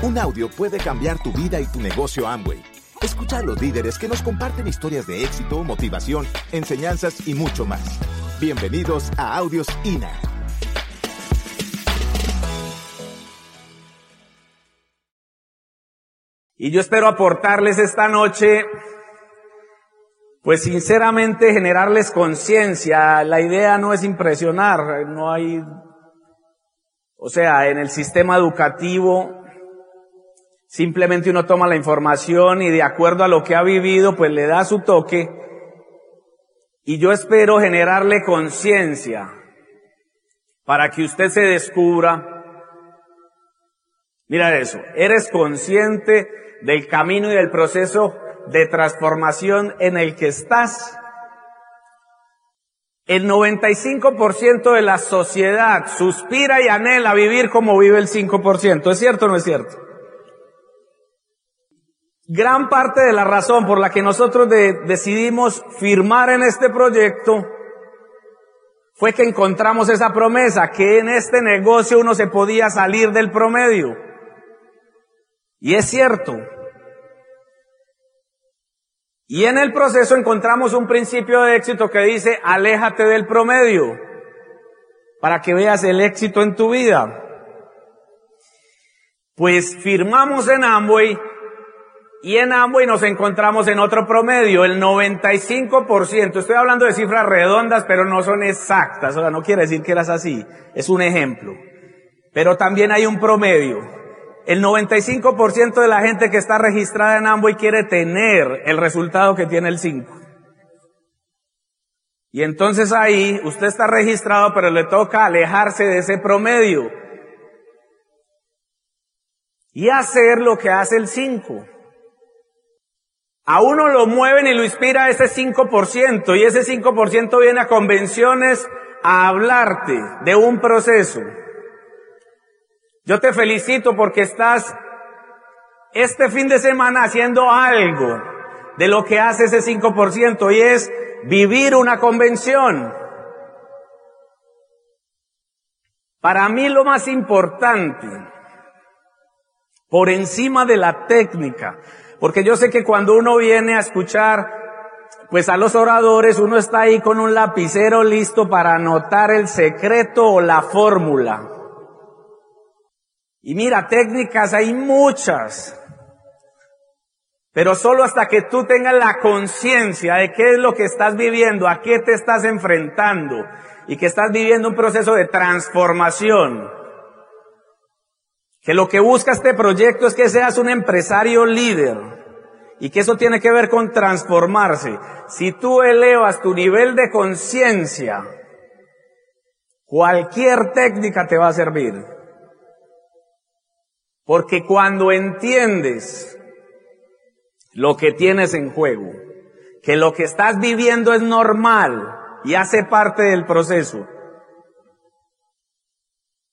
Un audio puede cambiar tu vida y tu negocio Amway. Escucha a los líderes que nos comparten historias de éxito, motivación, enseñanzas y mucho más. Bienvenidos a Audios INA. Y yo espero aportarles esta noche, pues sinceramente generarles conciencia. La idea no es impresionar, no hay, o sea, en el sistema educativo simplemente uno toma la información y de acuerdo a lo que ha vivido, pues le da su toque. Y yo espero generarle conciencia para que usted se descubra. Mira eso, eres consciente del camino y del proceso de transformación en el que estás. El 95% de la sociedad suspira y anhela vivir como vive el 5%. ¿Es cierto o no es cierto? Gran parte de la razón por la que nosotros decidimos firmar en este proyecto fue que encontramos esa promesa, que en este negocio uno se podía salir del promedio. Y es cierto. Y en el proceso encontramos un principio de éxito que dice, aléjate del promedio, para que veas el éxito en tu vida. Pues firmamos en Amway y en Amway nos encontramos en otro promedio, el 95%. Estoy hablando de cifras redondas, pero no son exactas. O sea, no quiere decir que eras así. Es un ejemplo. Pero también hay un promedio. El 95% de la gente que está registrada en Amway quiere tener el resultado que tiene el 5. Y entonces ahí usted está registrado, pero le toca alejarse de ese promedio. Y hacer lo que hace el 5. A uno lo mueven y lo inspira ese 5%, y ese 5% viene a convenciones a hablarte de un proceso. Yo te felicito porque estás este fin de semana haciendo algo de lo que hace ese 5% y es vivir una convención. Para mí lo más importante, por encima de la técnica, porque yo sé que cuando uno viene a escuchar, pues a los oradores, uno está ahí con un lapicero listo para anotar el secreto o la fórmula. Y mira, técnicas hay muchas. Pero solo hasta que tú tengas la conciencia de qué es lo que estás viviendo, a qué te estás enfrentando y que estás viviendo un proceso de transformación. Que lo que busca este proyecto es que seas un empresario líder y que eso tiene que ver con transformarse. Si tú elevas tu nivel de conciencia, cualquier técnica te va a servir. Porque cuando entiendes lo que tienes en juego, que lo que estás viviendo es normal y hace parte del proceso,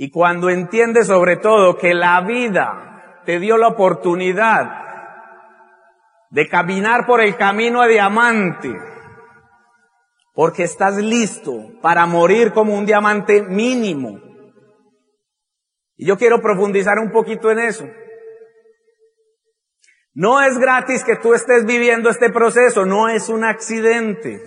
y cuando entiendes sobre todo que la vida te dio la oportunidad de caminar por el camino a diamante, porque estás listo para morir como un diamante mínimo, y yo quiero profundizar un poquito en eso. No es gratis que tú estés viviendo este proceso, no es un accidente.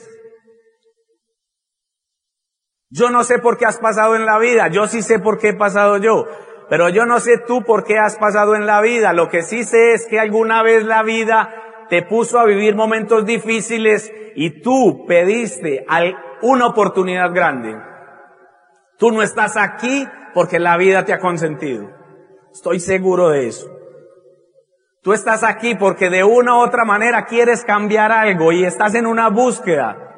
Yo no sé por qué has pasado en la vida, yo sí sé por qué he pasado yo, pero yo no sé tú por qué has pasado en la vida. Lo que sí sé es que alguna vez la vida te puso a vivir momentos difíciles y tú pediste una oportunidad grande. Tú no estás aquí porque la vida te ha consentido. Estoy seguro de eso. Tú estás aquí porque de una u otra manera quieres cambiar algo y estás en una búsqueda.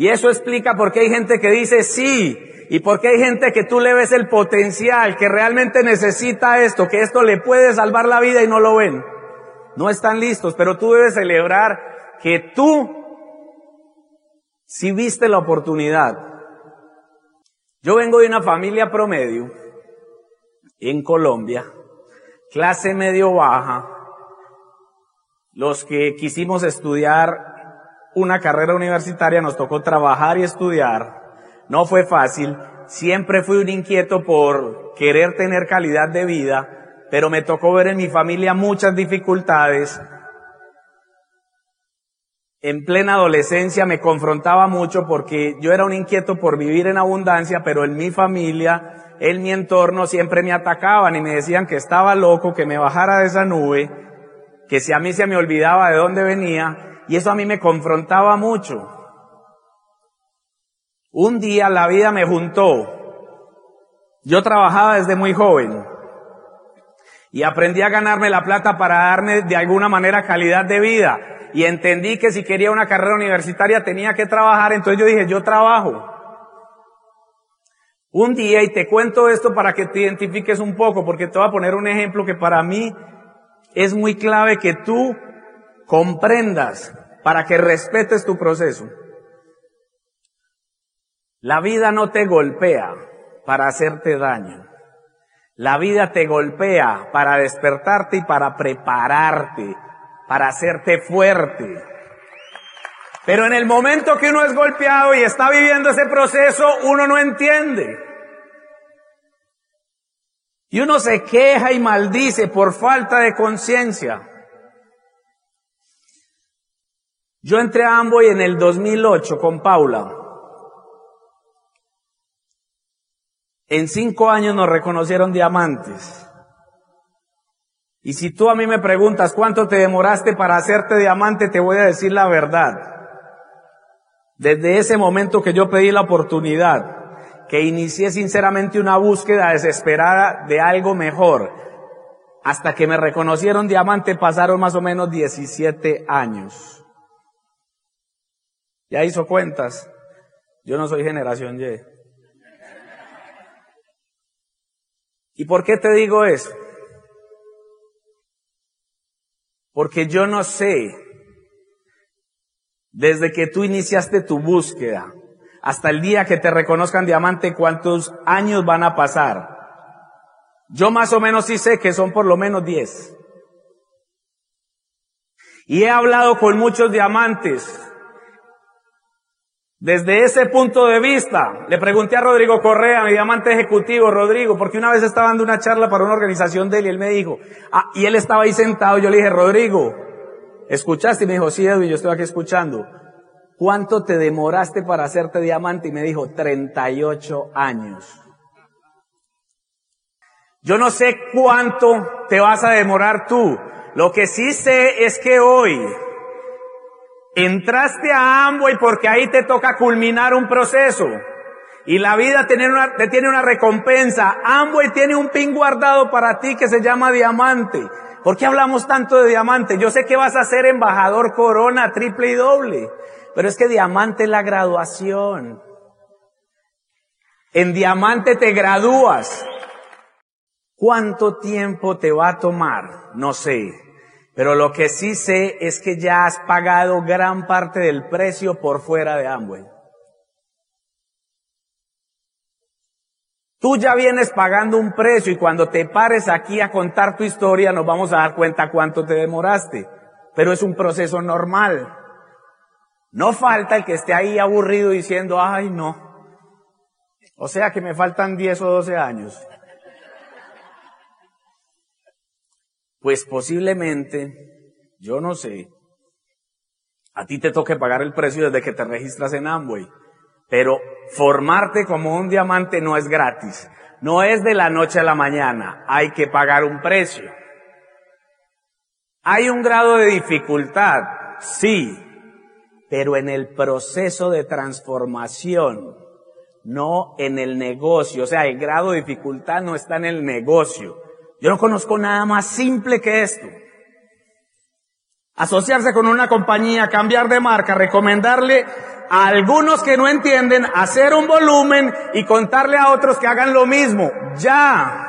Y eso explica por qué hay gente que dice sí y por qué hay gente que tú le ves el potencial, que realmente necesita esto, que esto le puede salvar la vida y no lo ven. No están listos, pero tú debes celebrar que tú si viste la oportunidad yo vengo de una familia promedio en Colombia, clase medio baja, los que quisimos estudiar una carrera universitaria nos tocó trabajar y estudiar, no fue fácil, siempre fui un inquieto por querer tener calidad de vida pero me tocó ver en mi familia muchas dificultades. En plena adolescencia me confrontaba mucho porque yo era un inquieto por vivir en abundancia, pero en mi familia, en mi entorno siempre me atacaban y me decían que estaba loco, que me bajara de esa nube, que si a mí se me olvidaba de dónde venía, y eso a mí me confrontaba mucho. Un día la vida me juntó. Yo trabajaba desde muy joven y aprendí a ganarme la plata para darme de alguna manera calidad de vida. Y entendí que si quería una carrera universitaria tenía que trabajar, entonces yo dije, yo trabajo. Un día, y te cuento esto para que te identifiques un poco, porque te voy a poner un ejemplo que para mí es muy clave que tú comprendas para que respetes tu proceso. La vida no te golpea para hacerte daño. La vida te golpea para despertarte y para prepararte, para hacerte fuerte. Pero en el momento que uno es golpeado y está viviendo ese proceso, uno no entiende. Y uno se queja y maldice por falta de conciencia. Yo entré a Amboy en el 2008 con Paula. En cinco años nos reconocieron diamantes. Y si tú a mí me preguntas cuánto te demoraste para hacerte diamante, te voy a decir la verdad. Desde ese momento que yo pedí la oportunidad, que inicié sinceramente una búsqueda desesperada de algo mejor, hasta que me reconocieron diamante pasaron más o menos 17 años. Ya hizo cuentas. Yo no soy generación Y. ¿Y por qué te digo eso? Porque yo no sé, desde que tú iniciaste tu búsqueda hasta el día que te reconozcan diamante, cuántos años van a pasar. Yo más o menos sí sé que son por lo menos diez. Y he hablado con muchos diamantes desde ese punto de vista, le pregunté a Rodrigo Correa, mi diamante ejecutivo, Rodrigo, porque una vez estaba dando una charla para una organización de él y él me dijo, ah, y él estaba ahí sentado, yo le dije, Rodrigo, ¿escuchaste? Y me dijo, sí, Edwin, yo estoy aquí escuchando. ¿Cuánto te demoraste para hacerte diamante? Y me dijo, 38 años. Yo no sé cuánto te vas a demorar tú. Lo que sí sé es que hoy, Entraste a Amway porque ahí te toca culminar un proceso. Y la vida tiene una, te tiene una recompensa. Amway tiene un pin guardado para ti que se llama diamante. ¿Por qué hablamos tanto de diamante? Yo sé que vas a ser embajador corona, triple y doble. Pero es que diamante es la graduación. En diamante te gradúas. ¿Cuánto tiempo te va a tomar? No sé. Pero lo que sí sé es que ya has pagado gran parte del precio por fuera de Amway. Tú ya vienes pagando un precio y cuando te pares aquí a contar tu historia nos vamos a dar cuenta cuánto te demoraste. Pero es un proceso normal. No falta el que esté ahí aburrido diciendo, ay no. O sea que me faltan 10 o 12 años. Pues posiblemente, yo no sé, a ti te toque pagar el precio desde que te registras en Amway. Pero formarte como un diamante no es gratis. No es de la noche a la mañana. Hay que pagar un precio. Hay un grado de dificultad, sí, pero en el proceso de transformación, no en el negocio. O sea, el grado de dificultad no está en el negocio, yo no conozco nada más simple que esto. Asociarse con una compañía, cambiar de marca, recomendarle a algunos que no entienden, hacer un volumen y contarle a otros que hagan lo mismo. Ya.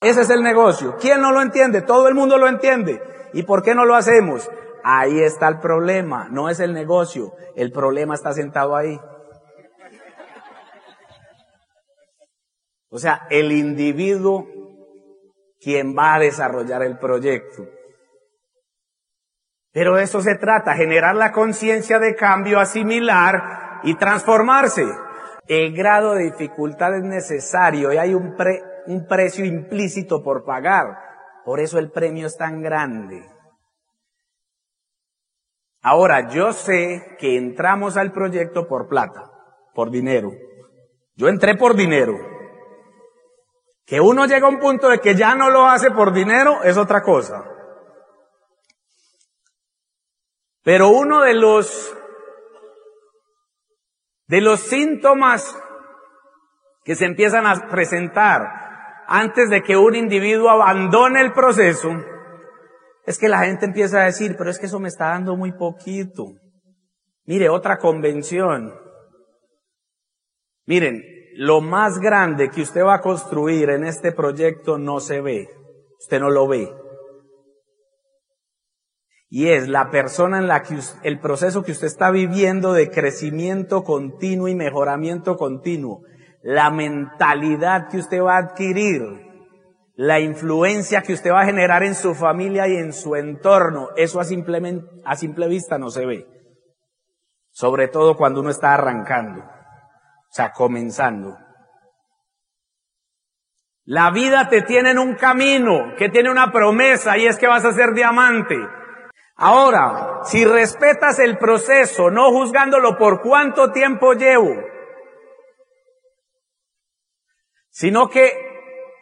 Ese es el negocio. ¿Quién no lo entiende? Todo el mundo lo entiende. ¿Y por qué no lo hacemos? Ahí está el problema. No es el negocio. El problema está sentado ahí. O sea, el individuo quien va a desarrollar el proyecto. Pero de eso se trata, generar la conciencia de cambio, asimilar y transformarse. El grado de dificultad es necesario y hay un, pre, un precio implícito por pagar. Por eso el premio es tan grande. Ahora, yo sé que entramos al proyecto por plata, por dinero. Yo entré por dinero. Que uno llega a un punto de que ya no lo hace por dinero es otra cosa. Pero uno de los, de los síntomas que se empiezan a presentar antes de que un individuo abandone el proceso es que la gente empieza a decir, pero es que eso me está dando muy poquito. Mire, otra convención. Miren, lo más grande que usted va a construir en este proyecto no se ve. Usted no lo ve. Y es la persona en la que el proceso que usted está viviendo de crecimiento continuo y mejoramiento continuo, la mentalidad que usted va a adquirir, la influencia que usted va a generar en su familia y en su entorno, eso a simple, a simple vista no se ve. Sobre todo cuando uno está arrancando, sea, comenzando. La vida te tiene en un camino que tiene una promesa y es que vas a ser diamante. Ahora, si respetas el proceso, no juzgándolo por cuánto tiempo llevo, sino que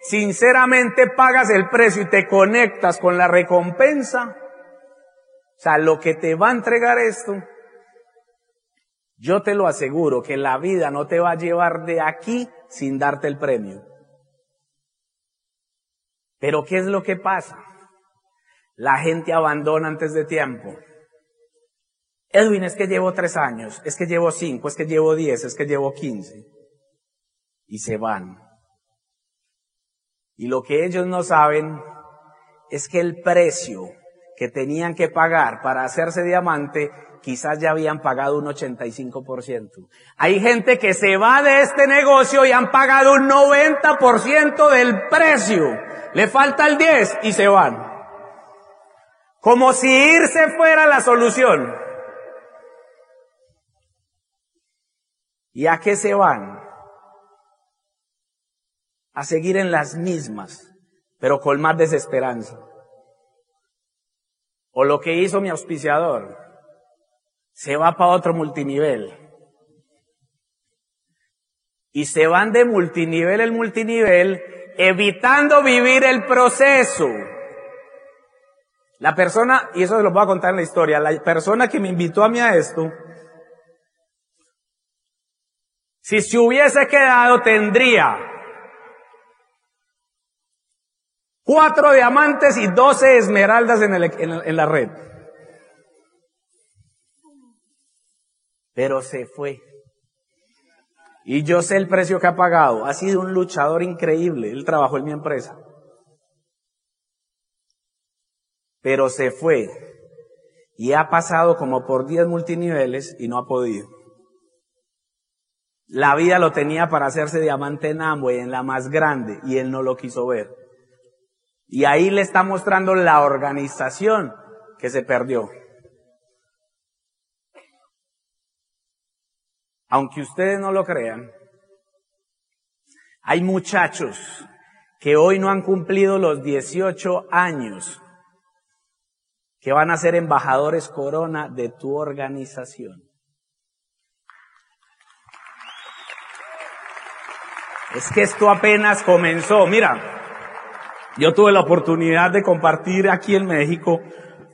sinceramente pagas el precio y te conectas con la recompensa, o sea, lo que te va a entregar esto, yo te lo aseguro que la vida no te va a llevar de aquí sin darte el premio. Pero ¿qué es lo que pasa? La gente abandona antes de tiempo. Edwin, es que llevo tres años, es que llevo cinco, es que llevo diez, es que llevo quince. Y se van. Y lo que ellos no saben es que el precio que tenían que pagar para hacerse diamante quizás ya habían pagado un 85%. Hay gente que se va de este negocio y han pagado un 90% del precio. Le falta el 10 y se van. Como si irse fuera la solución. ¿Y a qué se van? A seguir en las mismas, pero con más desesperanza. O lo que hizo mi auspiciador, se va para otro multinivel. Y se van de multinivel en multinivel, evitando vivir el proceso. La persona, y eso se lo voy a contar en la historia, la persona que me invitó a mí a esto, si se hubiese quedado tendría cuatro diamantes y doce esmeraldas en, en la red. pero se fue. Y yo sé el precio que ha pagado. Ha sido un luchador increíble. Él trabajó en mi empresa. Pero se fue. Y ha pasado como por 10 multiniveles y no ha podido. La vida lo tenía para hacerse diamante en Amway, en la más grande, y él no lo quiso ver. Y ahí le está mostrando la organización que se perdió. aunque ustedes no lo crean, hay muchachos que hoy no han cumplido los 18 años que van a ser embajadores corona de tu organización. Es que esto apenas comenzó. Mira, yo tuve la oportunidad de compartir aquí en México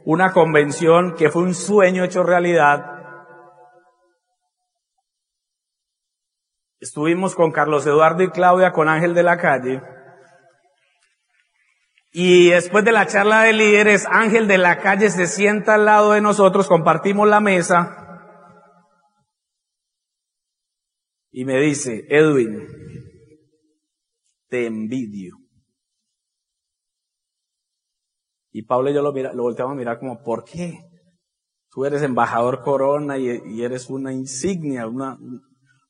una convención que fue un sueño hecho realidad Estuvimos con Carlos Eduardo y Claudia, con Ángel de la Calle. Y después de la charla de líderes, Ángel de la Calle se sienta al lado de nosotros, compartimos la mesa. Y me dice, Edwin, te envidio. Y Pablo y yo lo, mira, volteamos a mirar como, ¿por qué? Tú eres embajador corona y, y eres una insignia, una,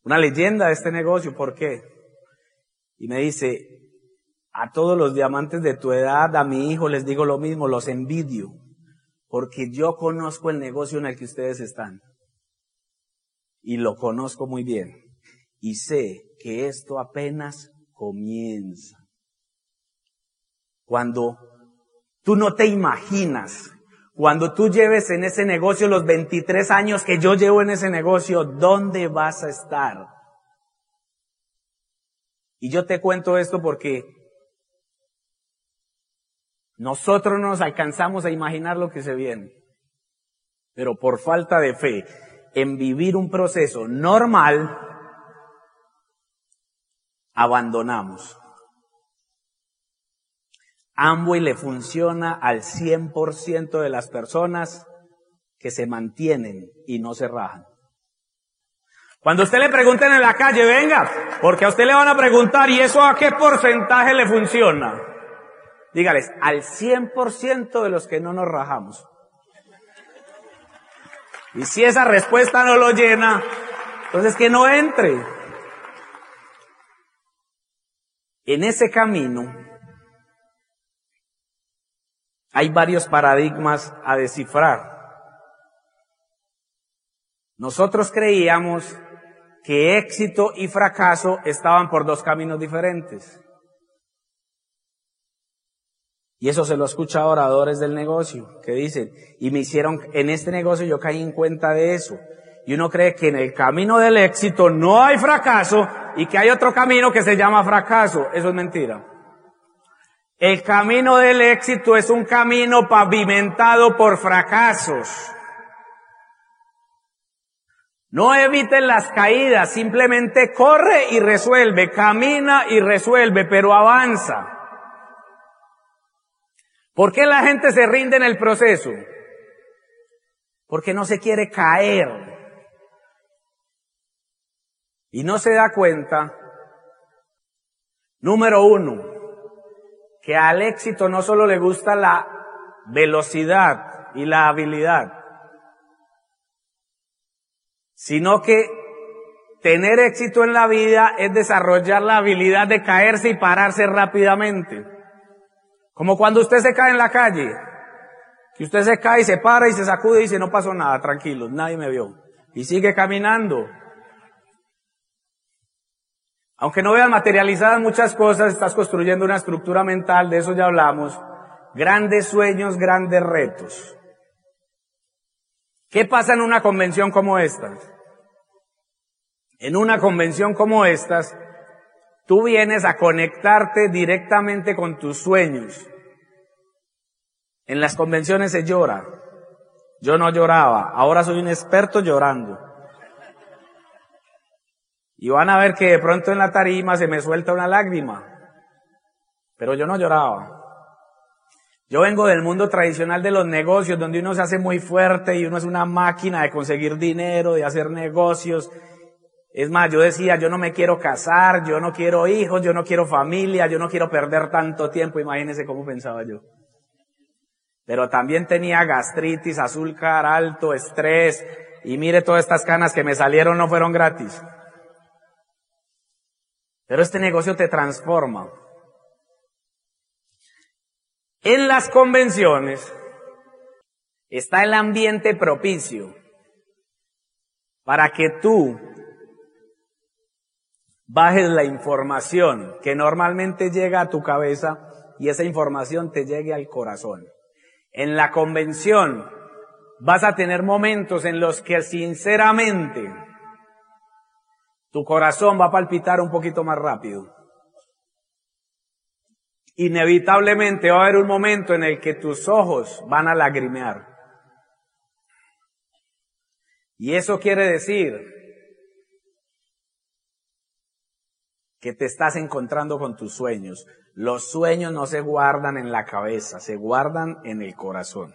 una leyenda de este negocio, ¿por qué? Y me dice, a todos los diamantes de tu edad, a mi hijo les digo lo mismo, los envidio, porque yo conozco el negocio en el que ustedes están. Y lo conozco muy bien. Y sé que esto apenas comienza. Cuando tú no te imaginas, cuando tú lleves en ese negocio los 23 años que yo llevo en ese negocio, ¿dónde vas a estar? Y yo te cuento esto porque nosotros no nos alcanzamos a imaginar lo que se viene. Pero por falta de fe en vivir un proceso normal, abandonamos. Amway le funciona al 100% de las personas que se mantienen y no se rajan. Cuando usted le pregunten en la calle, venga, porque a usted le van a preguntar, ¿y eso a qué porcentaje le funciona? Dígales, al 100% de los que no nos rajamos. Y si esa respuesta no lo llena, entonces que no entre. En ese camino hay varios paradigmas a descifrar. Nosotros creíamos que éxito y fracaso estaban por dos caminos diferentes. Y eso se lo escucha a oradores del negocio que dicen, y me hicieron, en este negocio yo caí en cuenta de eso. Y uno cree que en el camino del éxito no hay fracaso y que hay otro camino que se llama fracaso. Eso es mentira. El camino del éxito es un camino pavimentado por fracasos. No eviten las caídas, simplemente corre y resuelve, camina y resuelve, pero avanza. ¿Por qué la gente se rinde en el proceso? Porque no se quiere caer. Y no se da cuenta, número uno, que al éxito no solo le gusta la velocidad y la habilidad, sino que tener éxito en la vida es desarrollar la habilidad de caerse y pararse rápidamente. Como cuando usted se cae en la calle, que usted se cae y se para y se sacude y dice, no pasó nada, tranquilo, nadie me vio. Y sigue caminando. Aunque no veas materializadas muchas cosas, estás construyendo una estructura mental, de eso ya hablamos. Grandes sueños, grandes retos. ¿Qué pasa en una convención como esta? En una convención como estas, tú vienes a conectarte directamente con tus sueños. En las convenciones se llora. Yo no lloraba. Ahora soy un experto llorando. Y van a ver que de pronto en la tarima se me suelta una lágrima. Pero yo no lloraba. Yo vengo del mundo tradicional de los negocios, donde uno se hace muy fuerte y uno es una máquina de conseguir dinero, de hacer negocios. Es más, yo decía, yo no me quiero casar, yo no quiero hijos, yo no quiero familia, yo no quiero perder tanto tiempo. Imagínense cómo pensaba yo pero también tenía gastritis, azúcar alto, estrés, y mire todas estas canas que me salieron no fueron gratis. Pero este negocio te transforma. En las convenciones está el ambiente propicio para que tú bajes la información que normalmente llega a tu cabeza y esa información te llegue al corazón. En la convención vas a tener momentos en los que sinceramente tu corazón va a palpitar un poquito más rápido. Inevitablemente va a haber un momento en el que tus ojos van a lagrimear. Y eso quiere decir que te estás encontrando con tus sueños. Los sueños no se guardan en la cabeza, se guardan en el corazón.